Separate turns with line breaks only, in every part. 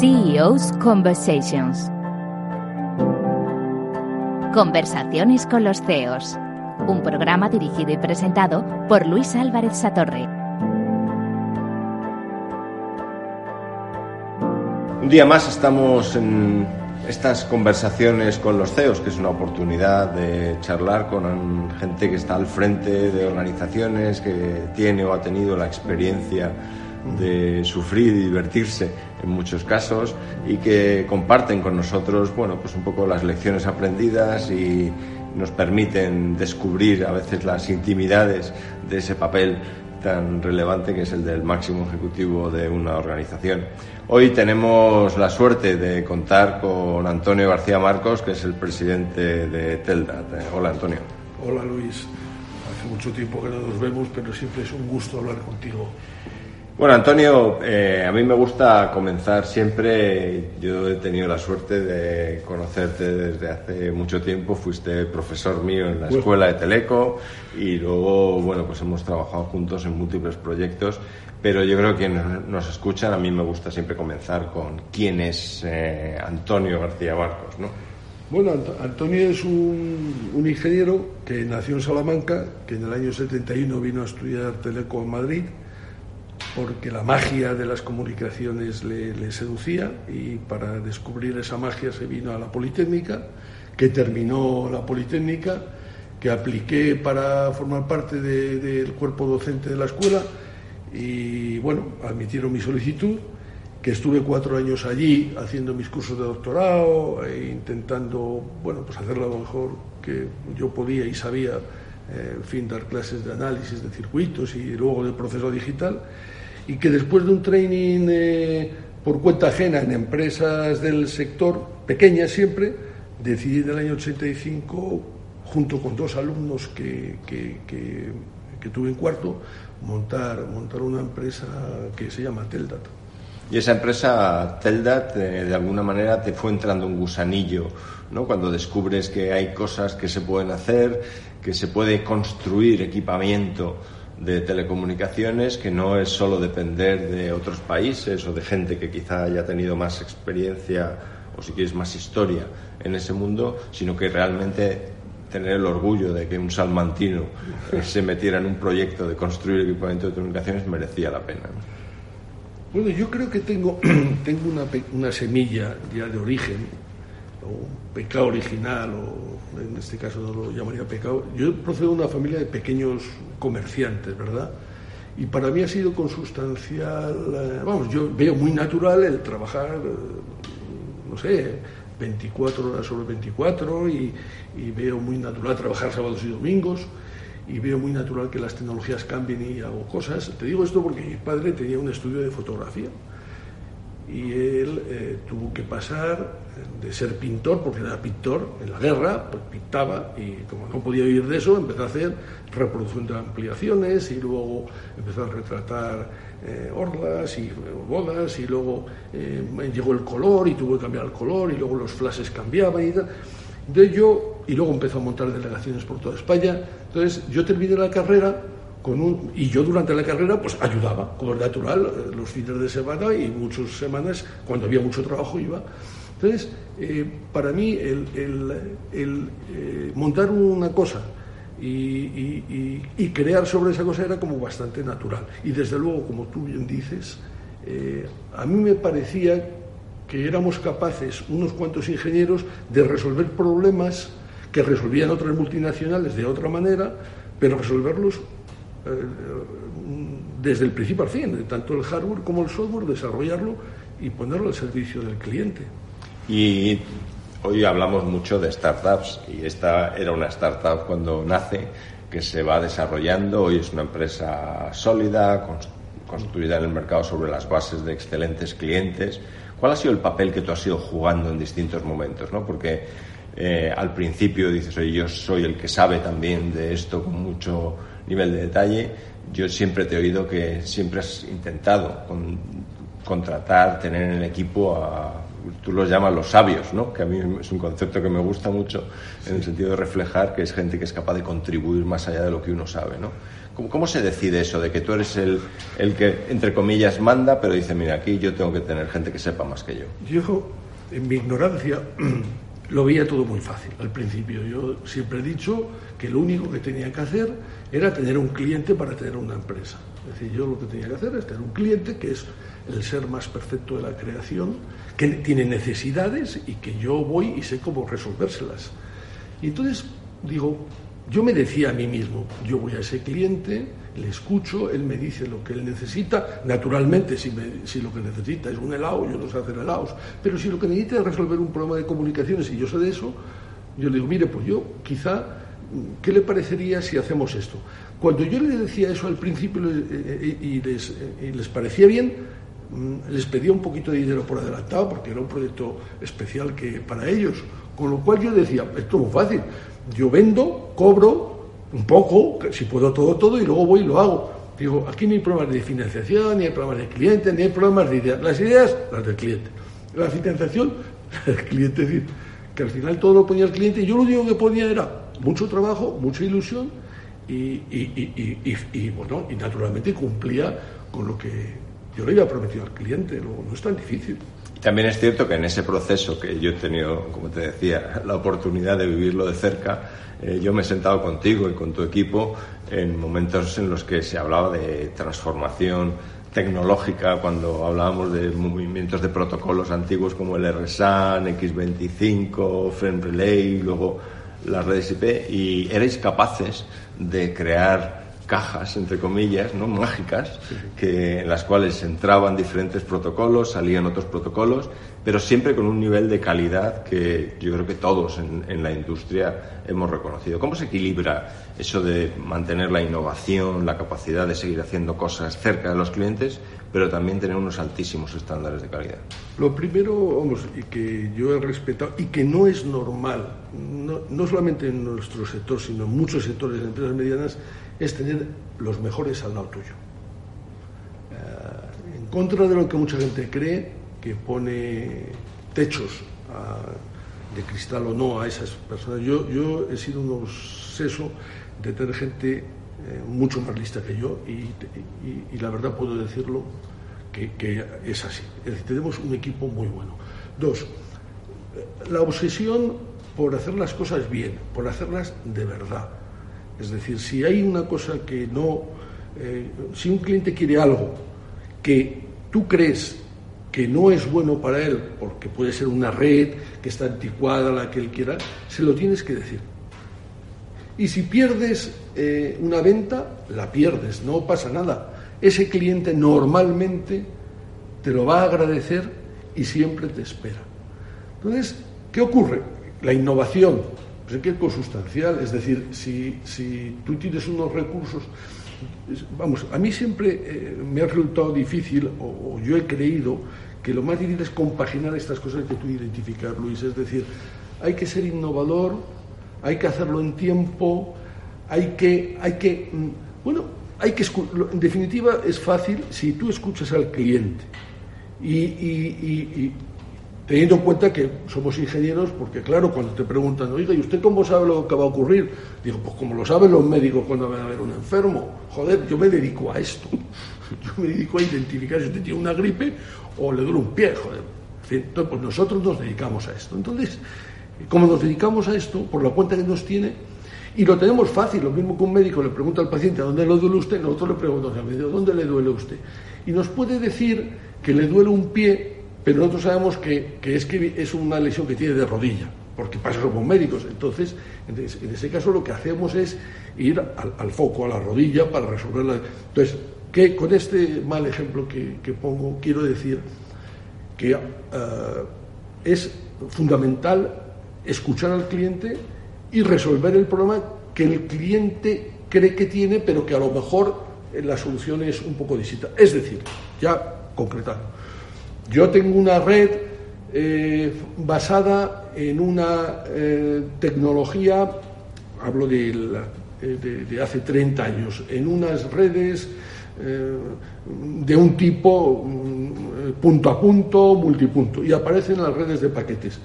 CEO's Conversations. Conversaciones con los CEOs. Un programa dirigido y presentado por Luis Álvarez Satorre.
Un día más estamos en estas conversaciones con los CEOs, que es una oportunidad de charlar con gente que está al frente de organizaciones, que tiene o ha tenido la experiencia de sufrir y divertirse en muchos casos y que comparten con nosotros, bueno, pues un poco las lecciones aprendidas y nos permiten descubrir a veces las intimidades de ese papel tan relevante que es el del máximo ejecutivo de una organización. Hoy tenemos la suerte de contar con Antonio García Marcos, que es el presidente de Teldat. Hola, Antonio.
Hola, Luis. Hace mucho tiempo que no nos vemos, pero siempre es un gusto hablar contigo.
Bueno, Antonio, eh, a mí me gusta comenzar siempre. Yo he tenido la suerte de conocerte desde hace mucho tiempo. Fuiste profesor mío en la escuela de Teleco y luego, bueno, pues hemos trabajado juntos en múltiples proyectos. Pero yo creo que quienes nos escuchan, a mí me gusta siempre comenzar con quién es eh, Antonio García Barcos, ¿no?
Bueno, Antonio es un, un, ingeniero que nació en Salamanca, que en el año 71 vino a estudiar Teleco en Madrid porque la magia de las comunicaciones le, seducía y para descubrir esa magia se vino a la Politécnica, que terminó la Politécnica, que apliqué para formar parte del cuerpo docente de la escuela y bueno, admitieron mi solicitud, que estuve cuatro años allí haciendo mis cursos de doctorado e intentando, bueno, pues hacer lo mejor que yo podía y sabía, eh, en fin, dar clases de análisis de circuitos y luego de proceso digital y que después de un training eh, por cuenta ajena en empresas del sector, pequeñas siempre, decidí en el año 85, junto con dos alumnos que, que, tuve en cuarto, montar, montar una empresa que se llama Teldat.
Y esa empresa Teldat, eh, de alguna manera, te fue entrando un gusanillo, ¿no? Cuando descubres que hay cosas que se pueden hacer, que se puede construir equipamiento de telecomunicaciones que no es solo depender de otros países o de gente que quizá haya tenido más experiencia o si quieres más historia en ese mundo, sino que realmente tener el orgullo de que un salmantino se metiera en un proyecto de construir equipamiento de telecomunicaciones merecía la pena.
Bueno, yo creo que tengo, tengo una, una semilla ya de origen o pecado original, o en este caso no lo llamaría pecado. Yo procedo de una familia de pequeños comerciantes, ¿verdad? Y para mí ha sido consustancial, eh, vamos, yo veo muy natural el trabajar, eh, no sé, 24 horas sobre 24 y, y veo muy natural trabajar sábados y domingos y veo muy natural que las tecnologías cambien y hago cosas. Te digo esto porque mi padre tenía un estudio de fotografía y él eh, tuvo que pasar de ser pintor, porque era pintor en la guerra, pues pintaba y como no podía vivir de eso, empezó a hacer reproducción de ampliaciones y luego empezó a retratar eh, orlas y bodas y luego eh, llegó el color y tuvo que cambiar el color y luego los flashes cambiaban y tal. Entonces yo, y luego empezó a montar delegaciones por toda España. Entonces yo terminé la carrera un, y yo durante la carrera pues ayudaba, como es natural, eh, los fines de semana y muchas semanas, cuando había mucho trabajo, iba. Entonces, eh, para mí, el, eh, montar una cosa y, crear sobre esa cosa era como bastante natural. Y desde luego, como tú bien dices, a mí me parecía que éramos capaces, unos cuantos ingenieros, de resolver problemas que resolvían otras multinacionales de otra manera, pero resolverlos eh, desde el principio al fin, tanto el hardware como el software, desarrollarlo y ponerlo al servicio del cliente.
Y hoy hablamos mucho de startups y esta era una startup cuando nace, que se va desarrollando, hoy es una empresa sólida, construida en el mercado sobre las bases de excelentes clientes. ¿Cuál ha sido el papel que tú has ido jugando en distintos momentos? ¿no? Porque eh, al principio dices, oye, yo soy el que sabe también de esto con mucho nivel de detalle. Yo siempre te he oído que siempre has intentado contratar, tener en el equipo a, tú los llamas los sabios, ¿no? que a mí es un concepto que me gusta mucho en el sentido de reflejar que es gente que es capaz de contribuir más allá de lo que uno sabe. ¿no? ¿Cómo, se decide eso de que tú eres el, el que, entre comillas, manda, pero dice, mira, aquí yo tengo que tener gente que sepa más que yo?
Yo, en mi ignorancia, lo veía todo muy fácil al principio. Yo siempre he dicho que lo único que tenía que hacer era tener un cliente para tener una empresa. Es decir, yo lo que tenía que hacer es tener un cliente que es el ser más perfecto de la creación, que tiene necesidades y que yo voy y sé cómo resolvérselas. Y entonces digo, yo me decía a mí mismo, yo voy a ese cliente, le escucho, él me dice lo que él necesita, naturalmente si, si lo que necesita es un helado, yo no sé hacer helados, pero si lo que necesita es resolver un problema de comunicaciones y yo sé de eso, yo le digo, mire, pues yo quizá, ¿qué le parecería si hacemos esto? Cuando yo le decía eso al principio eh, eh, y les, y les parecía bien, les pedía un poquito de dinero por adelantado porque era un proyecto especial que para ellos, con lo cual yo decía, esto es muy fácil, yo vendo, cobro un poco, si puedo todo, todo, y luego voy y lo hago. Digo, aquí no hay problemas de financiación, ni hay problemas de cliente, ni hay problemas de ideas. Las ideas, las del cliente. La financiación, el cliente. Es decir, que al final todo lo ponía el cliente y yo lo único que ponía era mucho trabajo, mucha ilusión y, y, bueno, y naturalmente cumplía con lo que yo le había prometido al cliente. Luego, no es tan difícil.
También es cierto que en ese proceso que yo he tenido, como te decía, la oportunidad de vivirlo de cerca, eh, yo me he sentado contigo y con tu equipo en momentos en los que se hablaba de transformación tecnológica, cuando hablábamos de movimientos de protocolos antiguos como el RSAN, X25, Frame Relay, luego las redes IP, y erais capaces de crear cajas, entre comillas, ¿no? mágicas, que, en las cuales entraban diferentes protocolos, salían otros protocolos, pero siempre con un nivel de calidad que yo creo que todos en, en la industria hemos reconocido. ¿Cómo se equilibra eso de mantener la innovación, la capacidad de seguir haciendo cosas cerca de los clientes, pero también tener unos altísimos estándares de calidad?
Lo primero, vamos, y que yo he respetado y que no es normal, no, no solamente en nuestro sector, sino en muchos sectores de empresas medianas, es tener los mejores al lado tuyo. Eh, en contra de lo que mucha gente cree, que pone techos de cristal o no a esas personas, yo, yo he sido un obseso de tener gente eh, mucho más lista que yo y, la verdad puedo decirlo que, que, es así. Es decir, tenemos un equipo muy bueno. Dos, la obsesión por hacer las cosas bien, por hacerlas de verdad es decir, si hay una cosa que no, eh, si un cliente quiere algo que tú crees que no es bueno para él, porque puede ser una red que está anticuada, la que él quiera, se lo tienes que decir. Y si pierdes eh, una venta, la pierdes, no pasa nada. Ese cliente normalmente te lo va a agradecer y siempre te espera. Entonces, ¿qué ocurre? La innovación, pues hay que consustancial, es decir, si, si tú tienes unos recursos, vamos, a mí siempre eh, me ha resultado difícil, o, yo he creído, que lo más difícil es compaginar estas cosas que tú identificas, Luis, es decir, hay que ser innovador, hay que hacerlo en tiempo, hay que, hay que, mm, bueno, hay que, en definitiva es fácil si tú escuchas al cliente y teniendo en cuenta que somos ingenieros, porque claro, cuando te preguntan, oiga, ¿y usted cómo sabe lo que va a ocurrir? Digo, pues como lo saben los médicos cuando van a ver un enfermo. Joder, yo me dedico a esto. Yo me dedico a identificar si usted tiene una gripe o le duele un pie, joder. Entonces, pues nosotros nos dedicamos a esto. Entonces, como nos dedicamos a esto, por la cuenta que nos tiene, y lo tenemos fácil, lo mismo que un médico le pregunta al paciente, ¿a dónde le duele usted? Nosotros le preguntamos al médico, ¿dónde le duele usted? Y nos puede decir que le duele un pie pero nosotros sabemos que, es que es una lesión que tiene de rodilla, porque pasa somos médicos. Entonces, en ese caso lo que hacemos es ir al, foco, a la rodilla, para resolverla. Entonces, que con este mal ejemplo que, pongo, quiero decir que eh, es fundamental escuchar al cliente y resolver el problema que el cliente cree que tiene, pero que a lo mejor la solución es un poco distinta. Es decir, ya concretando yo tengo una red eh, basada en una eh, tecnología, hablo de, de, hace 30 años, en unas redes eh, de un tipo mm, punto a punto, multipunto, y aparecen las redes de paquetes.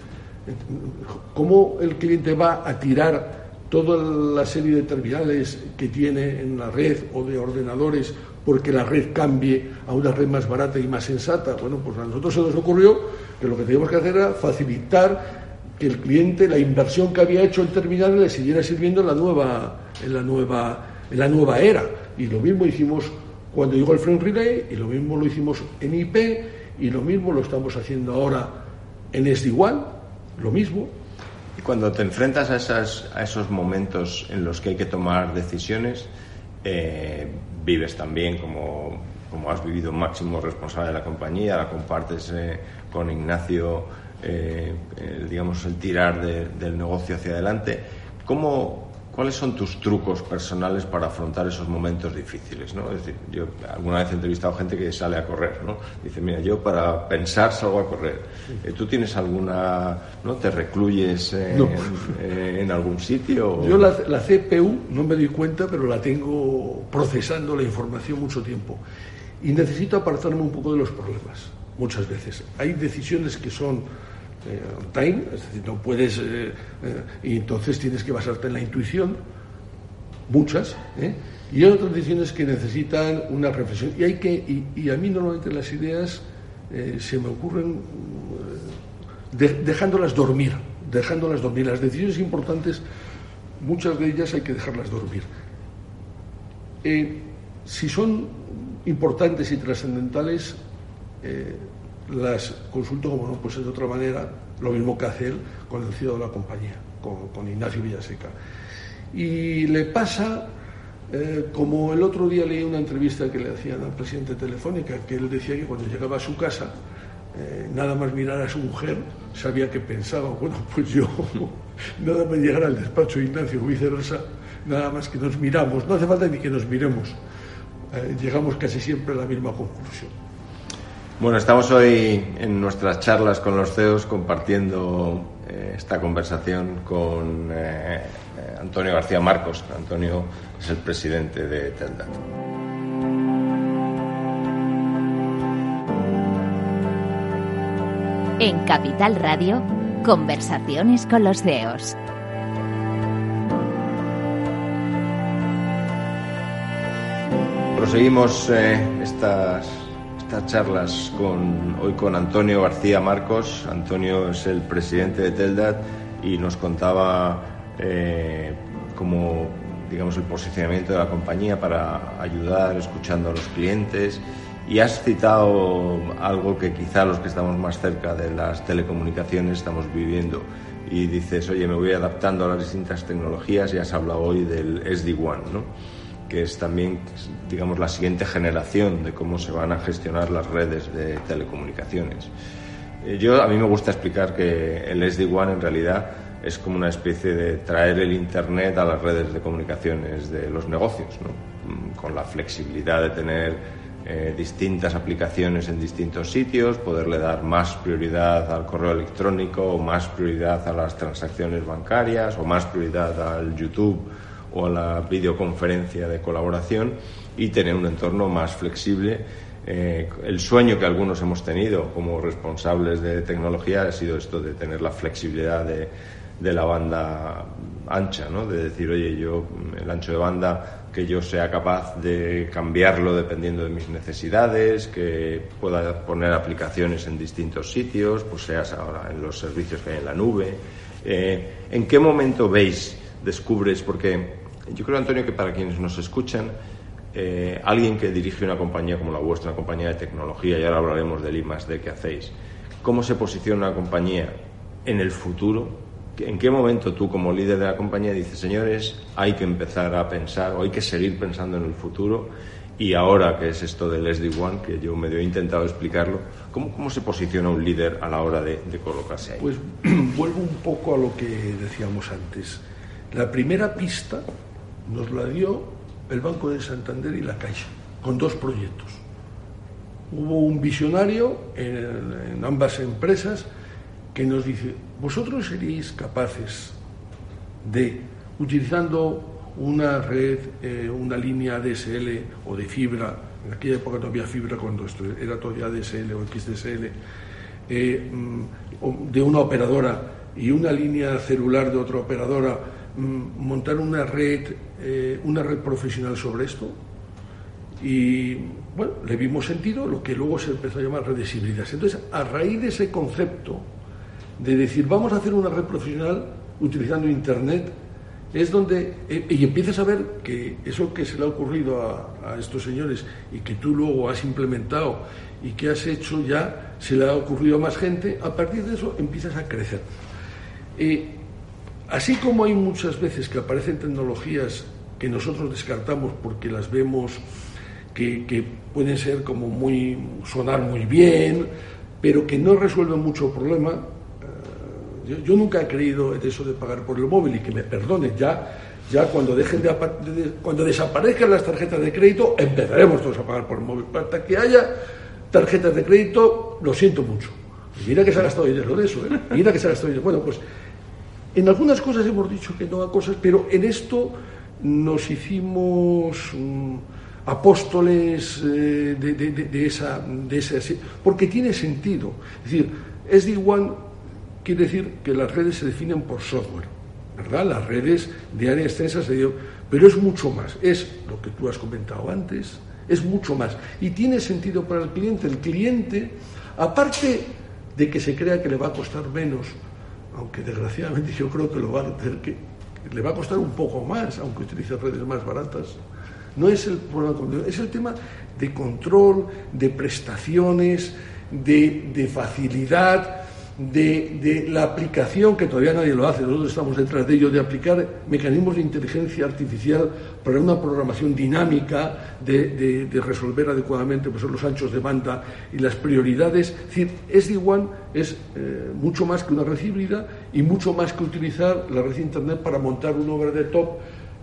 ¿Cómo el cliente va a tirar toda la serie de terminales que tiene en la red o de ordenadores porque la red cambie a una red más barata y más sensata. Bueno, pues a nosotros se nos ocurrió que lo que teníamos que hacer era facilitar que el cliente la inversión que había hecho en terminales le siguiera sirviendo en la nueva, en la nueva, en la nueva era. Y lo mismo hicimos cuando llegó el Frame Relay, y lo mismo lo hicimos en IP, y lo mismo lo estamos haciendo ahora en SD-WAN, lo mismo.
Y cuando te enfrentas a, esas, a esos momentos en los que hay que tomar decisiones, eh, vives también como, has vivido máximo responsable de la compañía, la compartes eh, con Ignacio, eh, digamos, el tirar del negocio hacia adelante. ¿Cómo, ¿Cuáles son tus trucos personales para afrontar esos momentos difíciles? ¿no? Es decir, yo alguna vez he entrevistado gente que sale a correr, ¿no? Dice, mira, yo para pensar salgo a correr. Eh, ¿Tú tienes alguna, no? ¿Te recluyes en, en, algún sitio?
Yo la, la, CPU no me doy cuenta, pero la tengo procesando la información mucho tiempo. Y necesito apartarme un poco de los problemas, muchas veces. Hay decisiones que son eh, time, es decir, no puedes, eh, eh, y entonces tienes que basarte en la intuición, muchas, y hay otras decisiones que necesitan una reflexión. Y, hay que, y, a mí normalmente las ideas se me ocurren dejándolas dormir, dejándolas dormir. Las decisiones importantes, muchas de ellas hay que dejarlas dormir. si son importantes y trascendentales, las consulto como no pues de otra manera, lo mismo que hace él con el CEO de la compañía, con, Ignacio Villaseca. Y le pasa, eh, como el otro día leí una entrevista que le hacían al presidente Telefónica, que él decía que cuando llegaba a su casa, eh, nada más mirar a su mujer, sabía que pensaba, bueno, pues yo, nada más llegar al despacho de Ignacio o viceversa, nada más que nos miramos, no hace falta ni que nos miremos, eh, llegamos casi siempre a la misma conclusión.
Bueno, estamos hoy en nuestras charlas con los CEOs compartiendo eh, esta conversación con eh, eh, Antonio García Marcos. Antonio es el presidente de Teldat.
En Capital Radio, conversaciones con los CEOs.
Proseguimos estas estas charlas con, hoy con Antonio García Marcos. Antonio es el presidente de Teldat y nos contaba eh, digamos el posicionamiento de la compañía para ayudar escuchando a los clientes y has citado algo que quizá los que estamos más cerca de las telecomunicaciones estamos viviendo y dices, oye, me voy adaptando a las distintas tecnologías y has hablado hoy del SD-WAN, ¿no? Que es también, digamos, la siguiente generación de cómo se van a gestionar las redes de telecomunicaciones. Eh, yo, a mí me gusta explicar que el SD-WAN en realidad es como una especie de traer el Internet a las redes de comunicaciones de los negocios, mm, con la flexibilidad de tener eh, distintas aplicaciones en distintos sitios, poderle dar más prioridad al correo electrónico más prioridad a las transacciones bancarias o más prioridad al YouTube o a la videoconferencia de colaboración y tener un entorno más flexible. Eh, el sueño que algunos hemos tenido como responsables de tecnología ha sido esto de tener la flexibilidad de, de la banda ancha, ¿no? de decir, oye, yo el ancho de banda que yo sea capaz de cambiarlo dependiendo de mis necesidades, que pueda poner aplicaciones en distintos sitios, pues seas ahora en los servicios que hay en la nube. Eh, ¿En qué momento veis, descubres, porque yo creo, Antonio, que para quienes nos escuchan, eh, alguien que dirige una compañía como la vuestra, una compañía de tecnología, y ahora hablaremos del I D que hacéis, ¿cómo se posiciona una compañía en el futuro? ¿En qué momento tú, como líder de la compañía, dices, señores, hay que empezar a pensar o hay que seguir pensando en el futuro? Y ahora, que es esto del SD-WAN, que yo medio he intentado explicarlo, ¿cómo, ¿cómo se posiciona un líder a la hora de, de colocarse ahí?
Pues vuelvo un poco a lo que decíamos antes. La primera pista nos la dio el Banco de Santander y la Caixa, con dos proyectos. Hubo un visionario en, ambas empresas que nos dice, vosotros seríais capaces de, utilizando una red, eh, una línea DSL o de fibra, en aquella época no había fibra cuando esto era todavía DSL o XDSL, eh, mm, de una operadora y una línea celular de otra operadora montar una red, eh, una red profesional sobre esto. Y bueno, le vimos sentido, lo que luego se empezó a llamar redes híbridas. Entonces, a raíz de ese concepto de decir, vamos a hacer una red profesional utilizando Internet, es donde, eh, y empiezas a ver que eso que se le ha ocurrido a, estos señores y que tú luego has implementado y que has hecho ya, se le ha ocurrido a más gente, a partir de eso empiezas a crecer. Eh, así como hay muchas veces que aparecen tecnologías que nosotros descartamos porque las vemos que, pueden ser como muy, sonar muy bien, pero que no resuelven mucho problema, yo, nunca he creído en eso de pagar por el móvil y que me perdonen, ya, ya cuando, dejen de, cuando desaparezcan las tarjetas de crédito empezaremos todos a pagar por el móvil. Hasta que haya tarjetas de crédito, lo siento mucho. mira que se ha gastado dinero de eso, ¿eh? mira que se ha gastado dinero. Bueno, pues en algunas cosas hemos dicho que no a cosas, pero en esto nos hicimos mm, apóstoles eh, de, esa, de ese, porque tiene sentido. Es decir, de igual quiere decir que las redes se definen por software. Las redes de área extensa se dio, pero es mucho más, es lo que tú has comentado antes, es mucho más y tiene sentido para el cliente. El cliente, aparte de que se crea que le va a costar menos, aunque desgraciadamente yo creo que lo va a tener que le va a costar un poco más, aunque utilice redes más baratas. No es el problema, es el tema de control, de prestaciones, de, de facilidad, de, la aplicación, que todavía nadie lo hace, nosotros estamos detrás de ello, de aplicar mecanismos de inteligencia artificial para una programación dinámica, de, resolver adecuadamente pues, los anchos de banda y las prioridades. Es decir, SD-WAN es eh, mucho más que una red híbrida y mucho más que utilizar la red Internet para montar una obra de top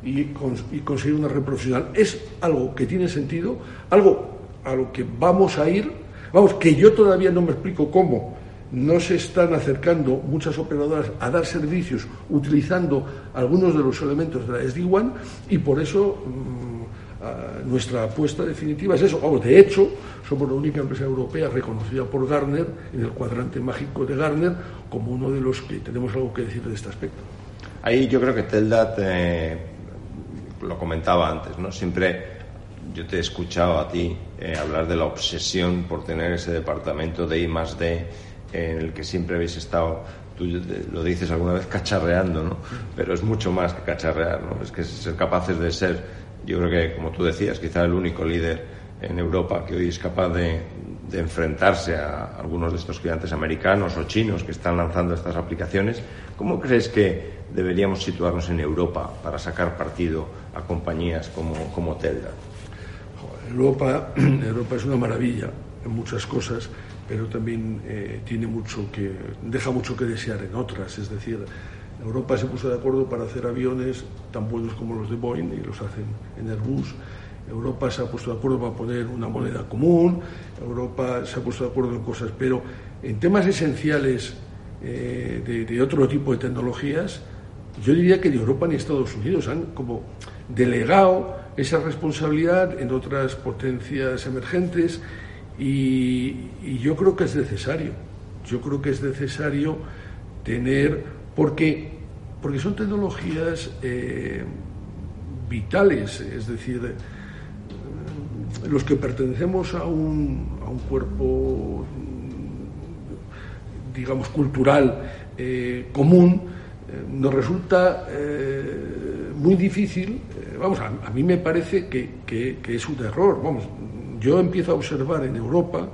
y, y conseguir una red profesional. Es algo que tiene sentido, algo a lo que vamos a ir, vamos, que yo todavía no me explico cómo no se están acercando muchas operadoras a dar servicios utilizando algunos de los elementos de la SD-WAN y por eso mm, nuestra apuesta definitiva es eso. Vamos, de hecho, somos la única empresa europea reconocida por Gartner en el cuadrante mágico de Gartner como uno de los que tenemos algo que decir de este aspecto.
Ahí yo creo que Teldat lo comentaba antes, ¿no? Siempre yo te he escuchado a ti eh, hablar de la obsesión por tener ese departamento de I más D en el que siempre habéis estado, tú lo dices alguna vez cacharreando, ¿no? Pero es mucho más que cacharrear, ¿no? Es que ser capaces de ser, yo creo que, como tú decías, quizá el único líder en Europa que hoy es capaz de, enfrentarse a algunos de estos gigantes americanos o chinos que están lanzando estas aplicaciones. ¿Cómo crees que deberíamos situarnos en Europa para sacar partido a compañías como, como Telda?
Europa, Europa es una maravilla en muchas cosas pero también eh, tiene mucho que, deja mucho que desear en otras. Es decir, Europa se puso de acuerdo para hacer aviones tan buenos como los de Boeing y los hacen en Airbus. Europa se ha puesto de acuerdo para poner una moneda común, Europa se ha puesto de acuerdo en cosas, pero en temas esenciales eh, de, de, otro tipo de tecnologías, yo diría que ni Europa ni Estados Unidos han como delegado esa responsabilidad en otras potencias emergentes y, yo creo que es necesario, yo creo que es necesario tener, porque, porque son tecnologías eh, vitales, es decir, eh, los que pertenecemos a un, a un cuerpo, digamos, cultural eh, común, nos resulta muy difícil, vamos, a, a, mí me parece que, que es un error, vamos, yo empiezo a observar en Europa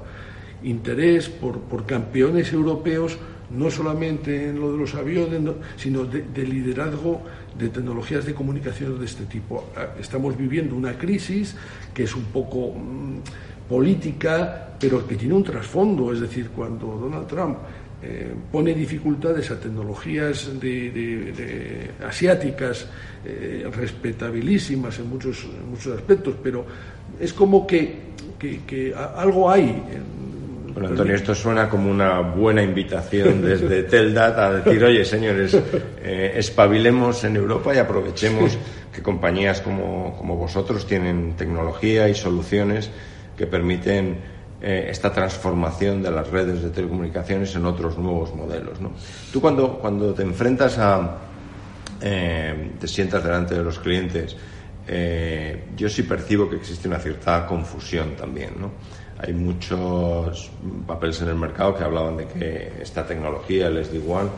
interés por, campeones europeos, no solamente en lo de los aviones, sino de, liderazgo de tecnologías de comunicación de este tipo. Ah, estamos viviendo una crisis que es un poco mm, política, pero que tiene un trasfondo, es decir, cuando Donald Trump eh, pone dificultades a tecnologías de, asiáticas eh, respetabilísimas en muchos, en muchos aspectos, pero es como que que, algo hay.
bueno, Antonio, esto suena como una buena invitación desde Teldat a decir, oye, señores, eh, espabilemos en Europa y aprovechemos que compañías como, como, vosotros tienen tecnología y soluciones que permiten eh, esta transformación de las redes de telecomunicaciones en otros nuevos modelos. ¿no? Tú cuando, cuando te enfrentas a, eh, te sientas delante de los clientes, eh, yo sí percibo que existe una cierta confusión también, ¿no? Hay muchos papeles en el mercado que hablaban de que esta tecnología, el SD-WAN,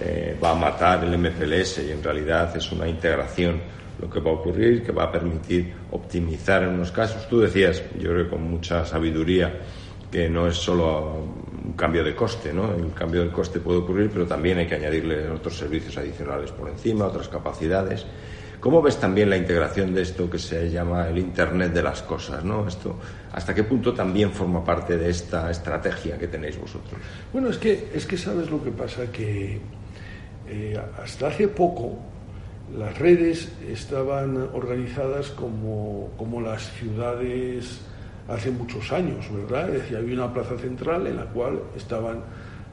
eh, va a matar el MPLS y en realidad es una integración lo que va a ocurrir, que va a permitir optimizar en unos casos. Tú decías, yo creo que con mucha sabiduría, que no es solo un cambio de coste, ¿no? El cambio del coste puede ocurrir, pero también hay que añadirle otros servicios adicionales por encima, otras capacidades. ¿Cómo ves también la integración de esto que se llama el Internet de las cosas? ¿no? Esto, ¿Hasta qué punto también forma parte de esta estrategia que tenéis vosotros?
Bueno, es que, es que sabes lo que pasa, que eh, hasta hace poco las redes estaban organizadas como, como las ciudades hace muchos años, ¿verdad? Es decir, había una plaza central en la cual estaban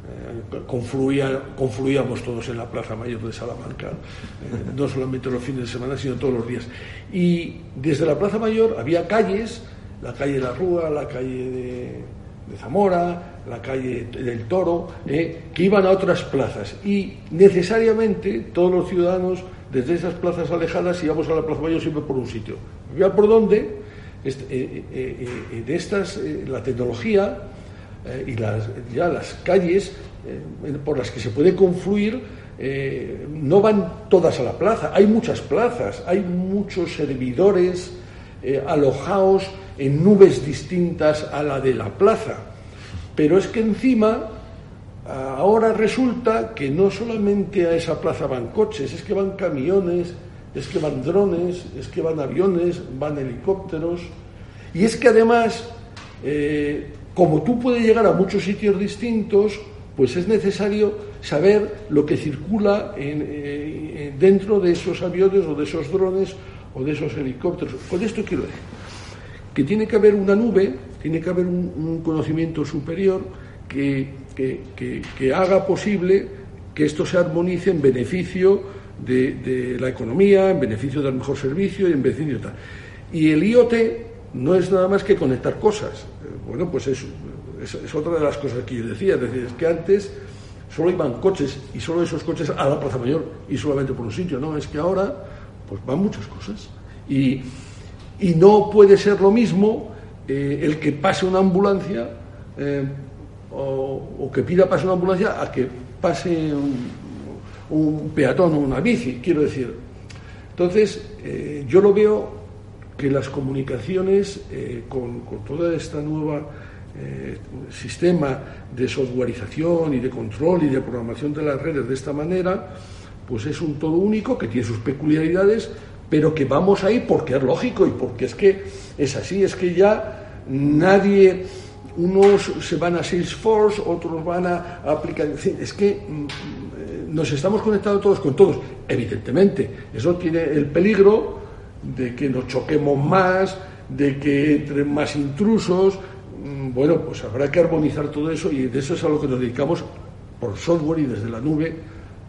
eh, confluíamos todos en la Plaza Mayor de Salamanca, eh, no solamente los fines de semana, sino todos los días. Y desde la Plaza Mayor había calles, la calle de la Rúa, la calle de, Zamora, la calle del Toro, eh, que iban a otras plazas. Y necesariamente todos los ciudadanos, desde esas plazas alejadas, íbamos a la Plaza Mayor siempre por un sitio. ¿Había por dónde? Este, de estas, la tecnología eh, y las, ya las calles eh, por las que se puede confluir eh, no van todas a la plaza, hay muchas plazas, hay muchos servidores alojados en nubes distintas a la de la plaza. Pero es que encima ahora resulta que no solamente a esa plaza van coches, es que van camiones, es que van drones, es que van aviones, van helicópteros. Y es que además como tú puedes llegar a muchos sitios distintos, pues es necesario saber lo que circula eh, dentro de esos aviones o de esos drones o de esos helicópteros. Con esto quiero decir que tiene que haber una nube, tiene que haber un, conocimiento superior que, que, haga posible que esto se armonice en beneficio de, de, la economía, en beneficio del mejor servicio y en beneficio de tal. Y el IoT no es nada más que conectar cosas. Bueno, pues es, es, otra de las cosas que yo decía, es decir, es que antes solo iban coches y solo esos coches a la Plaza Mayor y solamente por un sitio, no, es que ahora pues van muchas cosas. Y, y no puede ser lo mismo eh, el que pase una ambulancia eh, o, que pida pase una ambulancia a que pase un, un peatón o una bici, quiero decir. Entonces, eh, yo lo veo que las comunicaciones eh, con, con, toda esta nueva eh, sistema de softwareización y de control y de programación de las redes de esta manera, pues es un todo único que tiene sus peculiaridades, pero que vamos ahí porque es lógico y porque es que es así, es que ya nadie, unos se van a Salesforce, otros van a aplicar, es que mm, eh, nos estamos conectando todos con todos, evidentemente, eso tiene el peligro de que nos choquemos más, de que entren más intrusos. Mm, bueno, pues habrá que armonizar todo eso y de eso es a lo que nos dedicamos por software y desde la nube,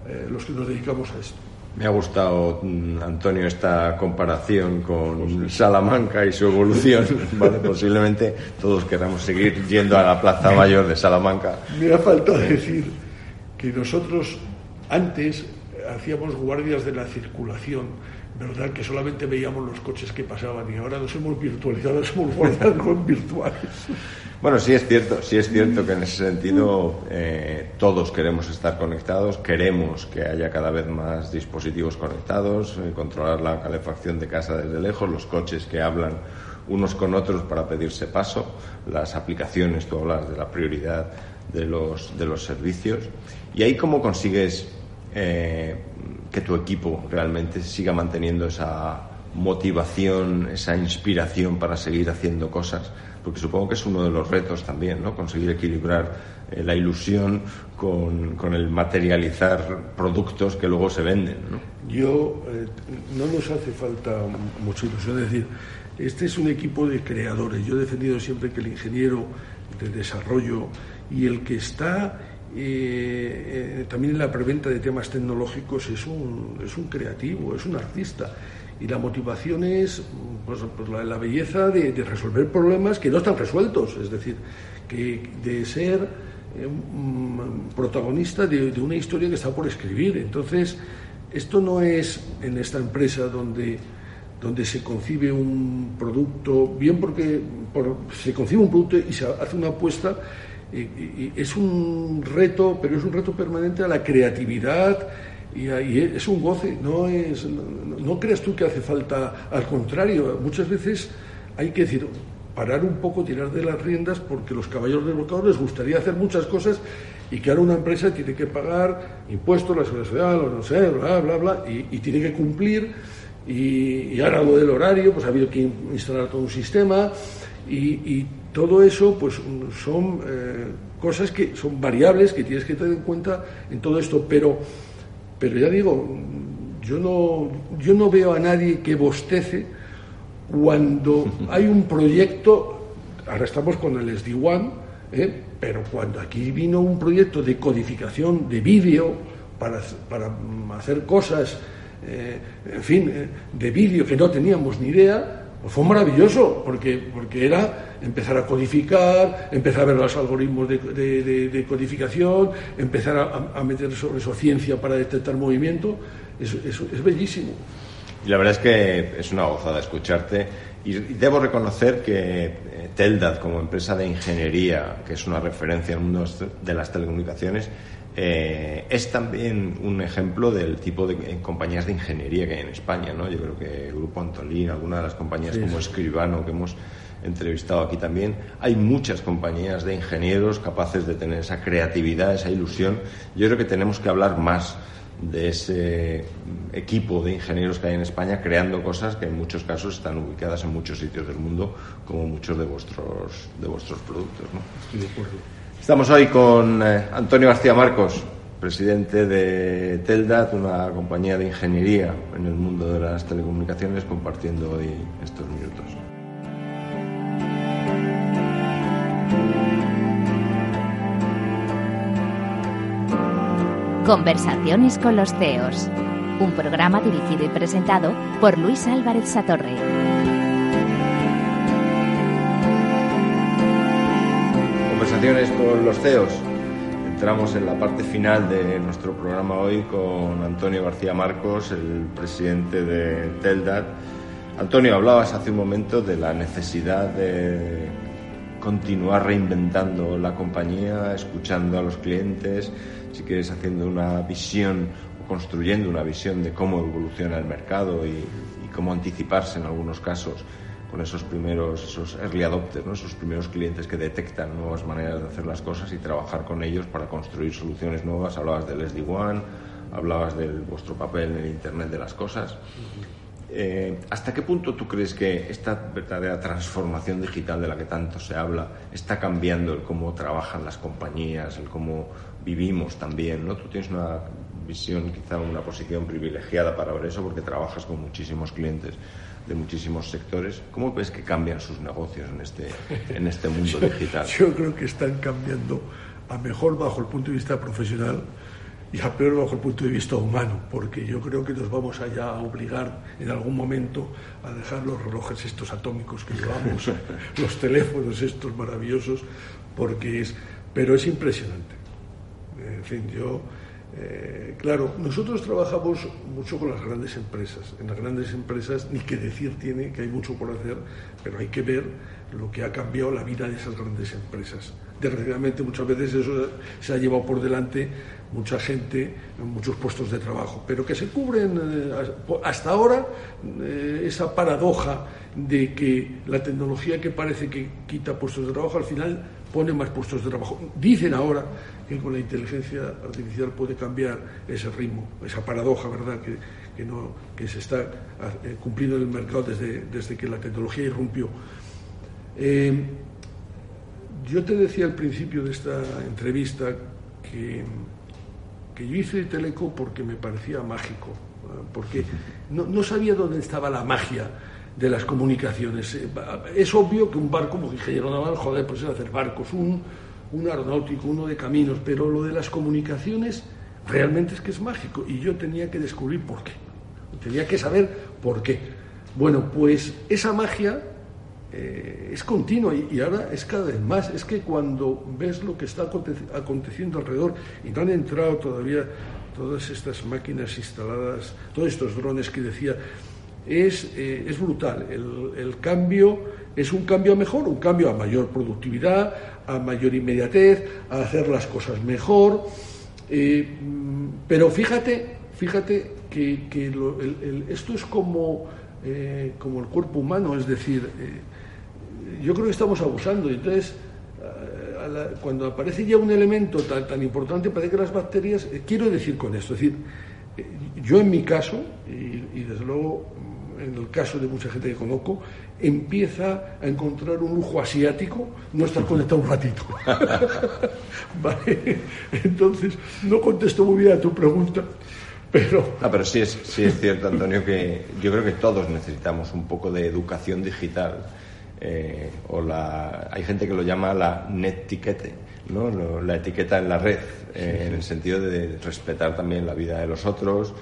eh, los que nos dedicamos a esto.
Me ha gustado, mm, Antonio, esta comparación con Salamanca y su evolución. Posiblemente todos queramos seguir yendo a la Plaza Mayor de Salamanca.
Me ha faltado decir que nosotros antes hacíamos guardias de la circulación ¿verdad? Que solamente veíamos los coches que pasaban y ahora nos hemos virtualizado, somos guardias virtuales.
Bueno, sí es cierto, sí es cierto que en ese sentido eh, todos queremos estar conectados, queremos que haya cada vez más dispositivos conectados, eh, controlar la calefacción de casa desde lejos, los coches que hablan unos con otros para pedirse paso, las aplicaciones, tú hablas de la prioridad de los, de los servicios. ¿Y ahí cómo consigues eh, que tu equipo realmente siga manteniendo esa motivación, esa inspiración para seguir haciendo cosas, porque supongo que es uno de los retos también, ¿no? Conseguir equilibrar eh, la ilusión con, con, el materializar productos que luego se venden, ¿no?
Yo, eh, no nos hace falta mucha ilusión, es decir, este es un equipo de creadores. Yo he defendido siempre que el ingeniero de desarrollo y el que está eh, también en la preventa de temas tecnológicos es un, es un creativo, es un artista. Y la motivación es pues, pues la, belleza de, resolver problemas que no están resueltos, es decir, que de ser eh, protagonista de, una historia que está por escribir. Entonces, esto no es en esta empresa donde, donde se concibe un producto, bien porque se concibe un producto y se hace una apuesta, es un reto, pero es un reto permanente a la creatividad y, es un goce, no, es, no, creas tú que hace falta, al contrario, muchas veces hay que decir, parar un poco, tirar de las riendas, porque los caballeros del mercado les gustaría hacer muchas cosas y que ahora una empresa tiene que pagar impuestos, la seguridad social, o no sé, bla, bla, bla, y, tiene que cumplir. Y, ahora lo del horario, pues ha habido que instalar todo un sistema y, todo eso, pues son eh, cosas que son variables que tienes que tener en cuenta en todo esto. Pero, pero ya digo, yo no, yo no veo a nadie que bostece cuando hay un proyecto, ahora estamos con el SD-WAN, ¿eh? pero cuando aquí vino un proyecto de codificación de vídeo para, para, hacer cosas, eh, en fin, eh, de vídeo que no teníamos ni idea, pues fue maravilloso, porque, porque era empezar a codificar, empezar a ver los algoritmos de, codificación, empezar a, meter sobre eso ciencia para detectar movimiento, es bellísimo.
Y la verdad es que es una gozada escucharte. Y debo reconocer que eh, Teldad, como empresa de ingeniería, que es una referencia en el mundo de las telecomunicaciones, eh, es también un ejemplo del tipo de eh, compañías de ingeniería que hay en España. ¿no? Yo creo que el Grupo Antolín, algunas de las compañías como Escribano, que hemos entrevistado aquí también, hay muchas compañías de ingenieros capaces de tener esa creatividad, esa ilusión. Yo creo que tenemos que hablar más de ese equipo de ingenieros que hay en España creando cosas que en muchos casos están ubicadas en muchos sitios del mundo, como muchos de vuestros, de vuestros productos. Estamos hoy con eh, Antonio García Marcos, presidente de Teldat, una compañía de ingeniería en el mundo de las telecomunicaciones, compartiendo hoy estos minutos.
Conversaciones con los CEOs. Un programa dirigido y presentado por Luis Álvarez Satorre.
Conversaciones con los CEOs. Entramos en la parte final de nuestro programa hoy con Antonio García Marcos, el presidente de Teldat. Antonio, hablabas hace un momento de la necesidad de continuar reinventando la compañía, escuchando a los clientes, si quieres, haciendo una visión o construyendo una visión de cómo evoluciona el mercado y, cómo anticiparse en algunos casos con esos primeros, esos early adopters, ¿no? esos primeros clientes que detectan nuevas maneras de hacer las cosas y trabajar con ellos para construir soluciones nuevas. Hablabas del SD-WAN, hablabas de vuestro papel en el Internet de las cosas. Eh, ¿Hasta qué punto tú crees que esta verdadera transformación digital de la que tanto se habla está cambiando el cómo trabajan las compañías, el cómo vivimos también, ¿no? Tú tienes una visión, quizá una posición privilegiada para ver eso porque trabajas con muchísimos clientes de muchísimos sectores. ¿Cómo ves que cambian sus negocios en este, en este mundo digital?
Yo creo que están cambiando a mejor bajo el punto de vista profesional y a peor bajo el punto de vista humano, porque yo creo que nos vamos allá a obligar en algún momento a dejar los relojes estos atómicos que llevamos, los teléfonos estos maravillosos, porque es, pero es impresionante. En fin, yo, eh, claro, nosotros trabajamos mucho con las grandes empresas. En las grandes empresas, ni que decir tiene que hay mucho por hacer, pero hay que ver lo que ha cambiado la vida de esas grandes empresas. Desgraciadamente, muchas veces eso se ha llevado por delante mucha gente en muchos puestos de trabajo, pero que se cubren eh, hasta ahora eh, esa paradoja de que la tecnología que parece que quita puestos de trabajo al final pone más puestos de trabajo. Dicen ahora que con la inteligencia artificial puede cambiar ese ritmo, esa paradoja, ¿verdad?, que, que, no, que se está eh, cumpliendo en el mercado desde, desde que la tecnología irrumpió. Eh, yo te decía al principio de esta entrevista que, que yo hice Teleco porque me parecía mágico, porque no, no sabía dónde estaba la magia de las comunicaciones. Eh, es obvio que un barco como ingeniero naval, joder, pues es hacer barcos, un, un aeronáutico, uno de caminos, pero lo de las comunicaciones realmente es que es mágico y yo tenía que descubrir por qué. Tenía que saber por qué. Bueno, pues esa magia eh, es continua y, ahora es cada vez más. Es que cuando ves lo que está aconteciendo alrededor y no han entrado todavía todas estas máquinas instaladas, todos estos drones que decía, es, eh, es brutal. El, cambio es un cambio a mejor, un cambio a mayor productividad, a mayor inmediatez, a hacer las cosas mejor. Eh, pero fíjate, fíjate que, esto es como, eh, como el cuerpo humano, es decir, yo creo que estamos abusando. Entonces, cuando aparece ya un elemento tan, tan importante, parece que las bacterias, quiero decir con esto, es decir, yo en mi caso, y desde luego en el caso de mucha gente que conozco, empieza a encontrar un lujo asiático no estar conectado un ratito. Entonces, no contesto muy bien a tu pregunta, pero...
Ah, pero sí es, sí es cierto, Antonio, que yo creo que todos necesitamos un poco de educación digital. Eh, o la, hay gente que lo llama la netiquete, ¿no? la etiqueta en la red, eh, en el sentido de respetar también la vida de los otros,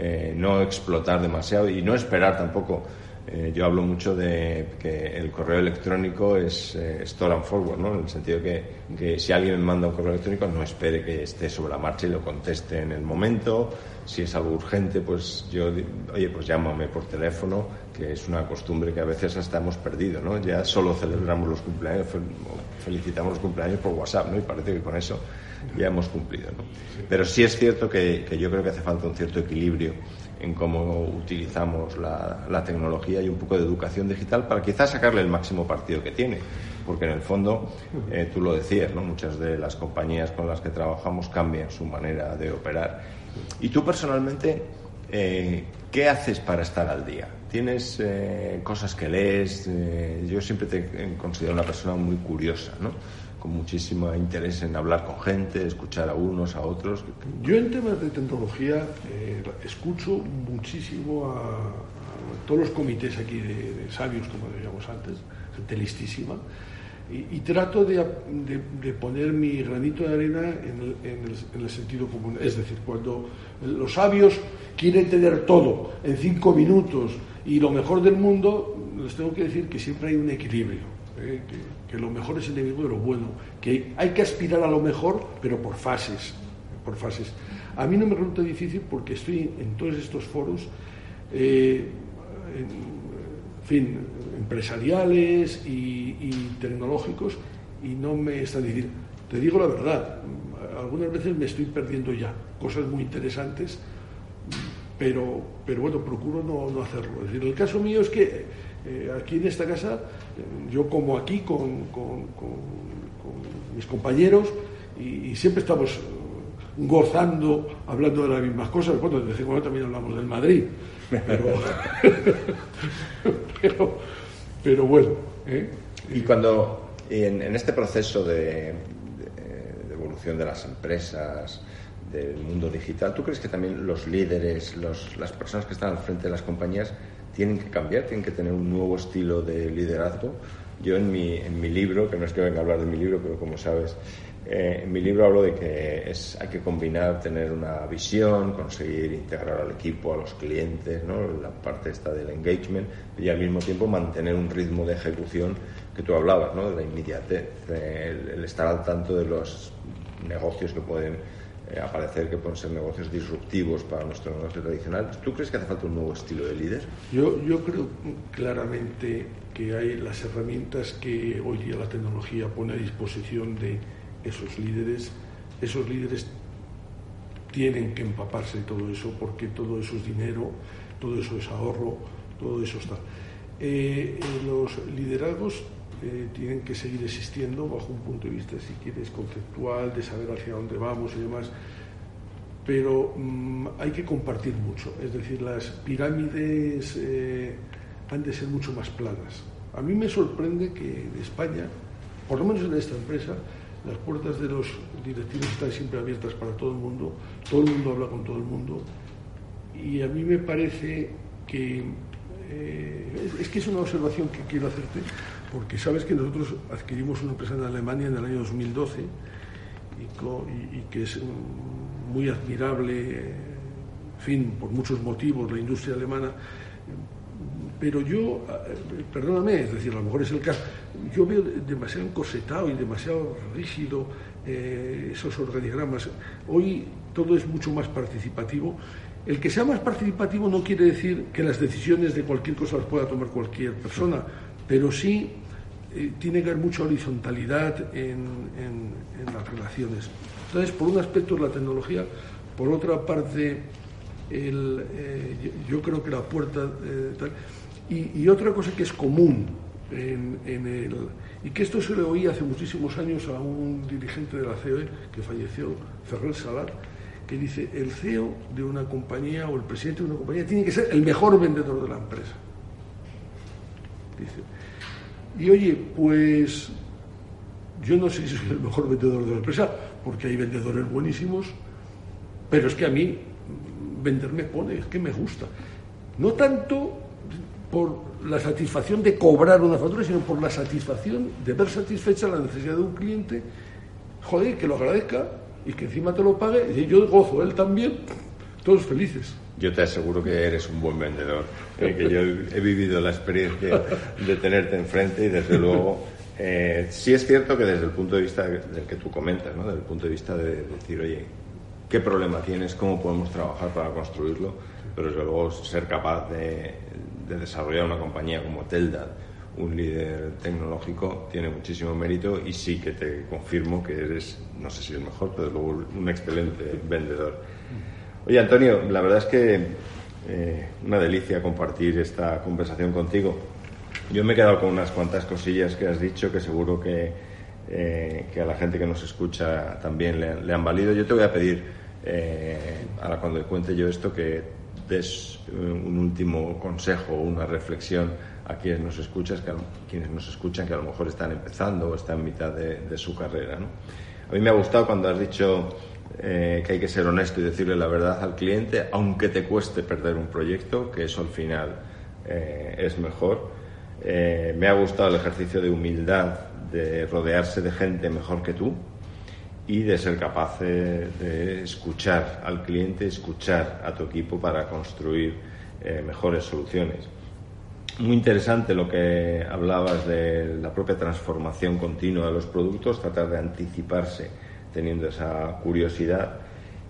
eh, no explotar demasiado y no esperar tampoco. Eh, yo hablo mucho de que el correo electrónico es eh, store and forward, ¿no? en el sentido que, que si alguien me manda un correo electrónico no espere que esté sobre la marcha y lo conteste en el momento. Si es algo urgente, pues yo, oye, pues llámame por teléfono, que es una costumbre que a veces hasta hemos perdido, ¿no? Ya solo celebramos los cumpleaños, felicitamos los cumpleaños por WhatsApp, ¿no? Y parece que con eso ya hemos cumplido. ¿no? Pero sí es cierto que, yo creo que hace falta un cierto equilibrio en cómo utilizamos la, tecnología y un poco de educación digital para quizás sacarle el máximo partido que tiene. Porque en el fondo, eh, tú lo decías, ¿no? muchas de las compañías con las que trabajamos cambian su manera de operar. Y tú personalmente, eh, ¿qué haces para estar al día? ¿Tienes eh, cosas que lees? yo siempre te considero una persona muy curiosa, ¿no? Con muchísimo interés en hablar con gente, escuchar a unos, a otros.
Yo en temas de tecnología eh, escucho muchísimo a, todos los comités aquí de, sabios, como decíamos antes, gente listísima, y, trato de, poner mi granito de arena en el, el, sentido común. Es decir, cuando los sabios quieren tener todo en cinco minutos y lo mejor del mundo, les tengo que decir que siempre hay un equilibrio. ¿eh? que lo mejor es enemigo de lo bueno, que hay que aspirar a lo mejor, pero por fases, por fases. A mí no me resulta difícil porque estoy en todos estos foros, eh, en, fin, empresariales y, tecnológicos, y no me está difícil. Te digo la verdad, algunas veces me estoy perdiendo ya cosas muy interesantes, pero, pero bueno, procuro no, no hacerlo. Es decir, el caso mío es que eh, aquí en esta casa, eh, yo como aquí con, mis compañeros y, siempre estamos eh, gozando, hablando de las mismas cosas. Bueno, de vez en cuando también hablamos del Madrid, pero, pero, bueno.
Y cuando en, este proceso de, evolución de las empresas, del mundo digital, ¿tú crees que también los líderes, las personas que están al frente de las compañías, tienen que cambiar, tienen que tener un nuevo estilo de liderazgo. Yo en mi, en mi libro, que no es que venga a hablar de mi libro, pero como sabes, eh, en mi libro hablo de que es, hay que combinar, tener una visión, conseguir integrar al equipo, a los clientes, ¿no? la parte esta del engagement, y al mismo tiempo mantener un ritmo de ejecución que tú hablabas, ¿no? de la inmediatez, el estar al tanto de los negocios que pueden eh, aparecer que pueden ser negocios disruptivos para nuestro negocio tradicional. ¿Tú crees que hace falta un nuevo estilo de líder?
Yo, yo creo claramente que hay las herramientas que hoy día la tecnología pone a disposición de esos líderes. Esos líderes tienen que empaparse de todo eso porque todo eso es dinero, todo eso es ahorro, todo eso está. Eh, los liderazgos eh, tienen que seguir existiendo bajo un punto de vista, si quieres, conceptual, de saber hacia dónde vamos y demás, pero mm, hay que compartir mucho, es decir, las pirámides eh, han de ser mucho más planas. A mí me sorprende que en España, por lo menos en esta empresa, las puertas de los directivos están siempre abiertas para todo el mundo, todo el mundo habla con todo el mundo, y a mí me parece que eh, es que es una observación que quiero hacerte, porque sabes que nosotros adquirimos una empresa en Alemania en el año 2012 y, que es muy admirable, en fin, por muchos motivos, la industria alemana pero yo, eh, perdóname, es decir, a lo mejor es el caso, yo veo demasiado encorsetado y demasiado rígido eh, esos organigramas. Hoy todo es mucho más participativo. El que sea más participativo no quiere decir que las decisiones de cualquier cosa las pueda tomar cualquier persona, pero sí eh, tiene que haber mucha horizontalidad en, las relaciones. Entonces, por un aspecto es la tecnología, por otra parte, el, yo, creo que la puerta... Tal, y, otra cosa que es común en, el, y que esto se le oía hace muchísimos años a un dirigente de la COE que falleció, Ferrer Salat, que dice, el CEO de una compañía o el presidente de una compañía tiene que ser el mejor vendedor de la empresa. Dice. Y oye, pues yo no sé si soy el mejor vendedor de la empresa, porque hay vendedores buenísimos, pero es que a mí vender me pone, es que me gusta. No tanto por la satisfacción de cobrar una factura, sino por la satisfacción de ver satisfecha la necesidad de un cliente, joder, que lo agradezca y que encima te lo pague, y yo gozo, él también, todos felices.
Yo te aseguro que eres un buen vendedor, eh, que yo he vivido la experiencia de tenerte enfrente y desde luego eh, sí es cierto que desde el punto de vista del que tú comentas, ¿no? desde el punto de vista de decir, oye, ¿qué problema tienes? ¿Cómo podemos trabajar para construirlo? Pero desde luego ser capaz de, de desarrollar una compañía como Teldad, un líder tecnológico, tiene muchísimo mérito y sí que te confirmo que eres, no sé si el mejor, pero luego un excelente vendedor. Oye, Antonio, la verdad es que eh, una delicia compartir esta conversación contigo. Yo me he quedado con unas cuantas cosillas que has dicho que seguro que, eh, que a la gente que nos escucha también le, han valido. Yo te voy a pedir, eh, ahora cuando cuente yo esto, que des un último consejo o una reflexión a quienes nos escuchan, que, quienes nos escuchan que a lo mejor están empezando o están en mitad de, su carrera. A mí me ha gustado cuando has dicho eh, que hay que ser honesto y decirle la verdad al cliente, aunque te cueste perder un proyecto, que eso al final eh, es mejor. me ha gustado el ejercicio de humildad, de rodearse de gente mejor que tú, y de ser capaz de, escuchar al cliente, escuchar a tu equipo para construir eh, mejores soluciones. Muy interesante lo que hablabas de la propia transformación continua de los productos, tratar de anticiparse teniendo esa curiosidad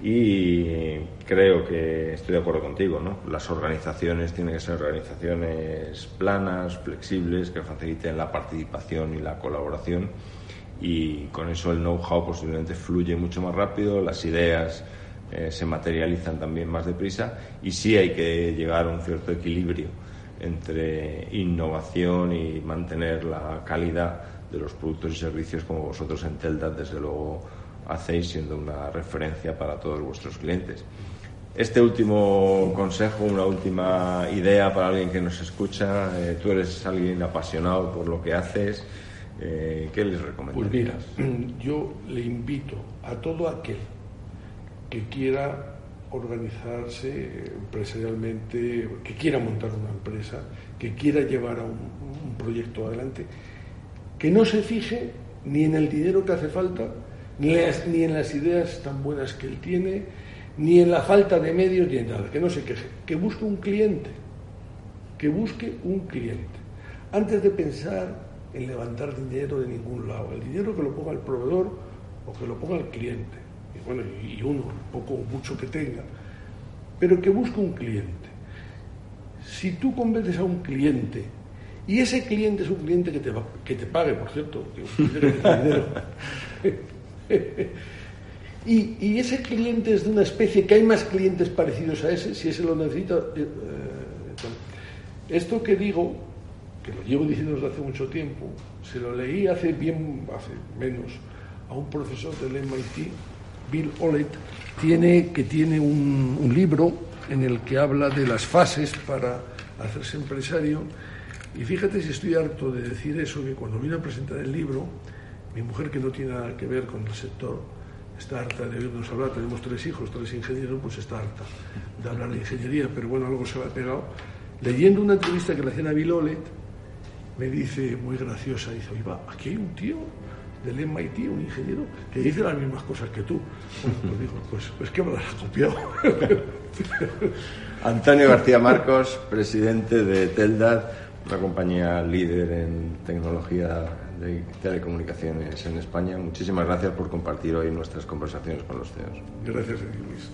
y creo que estoy de acuerdo contigo, ¿no? Las organizaciones tienen que ser organizaciones planas, flexibles, que faciliten la participación y la colaboración y con eso el know-how posiblemente fluye mucho más rápido, las ideas eh, se materializan también más deprisa y sí hay que llegar a un cierto equilibrio entre innovación y mantener la calidad de los productos y servicios como vosotros en Telda desde luego hacéis siendo una referencia para todos vuestros clientes. Este último consejo, una última idea para alguien que nos escucha, eh, tú eres alguien apasionado por lo que haces, eh, ¿Qué les recomiendo?
Pues mira, yo le invito a todo aquel que quiera organizarse empresarialmente, que quiera montar una empresa, que quiera llevar a un, proyecto adelante, que no se fije ni en el dinero que hace falta, ni, ni en las ideas tan buenas que él tiene, ni en la falta de medios, ni en nada, que no se queje, que busque un cliente, que busque un cliente. Antes de pensar en levantar dinero de ningún lado. El dinero que lo ponga el proveedor o que lo ponga el cliente. Y bueno, y uno, poco o mucho que tenga. Pero que busque un cliente. Si tú convences a un cliente y ese cliente es un cliente que te, que te pague, por cierto, y, ese cliente es de una especie que hay más clientes parecidos a ese, si ese lo necesita. Eh, esto que digo que lo llevo diciendo desde hace mucho tiempo, se lo leí hace bien, hace menos, a un profesor del MIT, Bill Olet, tiene, que tiene un, un libro en el que habla de las fases para hacerse empresario. Y fíjate si estoy harto de decir eso, que cuando vine a presentar el libro, mi mujer, que no tiene nada que ver con el sector, está harta de oírnos hablar, tenemos tres hijos, tres ingenieros, pues está harta de hablar de ingeniería, pero bueno, algo se lo ha pegado. Leyendo una entrevista que le hacían a Bill Olet, me dice, muy graciosa, dice, oiga, aquí hay un tío del MIT, un ingeniero, que dice las mismas cosas que tú. pues digo, pues, pues que me las has copiado.
Antonio García Marcos, presidente de Teldad, una compañía líder en tecnología de telecomunicaciones en España. Muchísimas gracias por compartir hoy nuestras conversaciones con los CEOs.
Gracias Luis.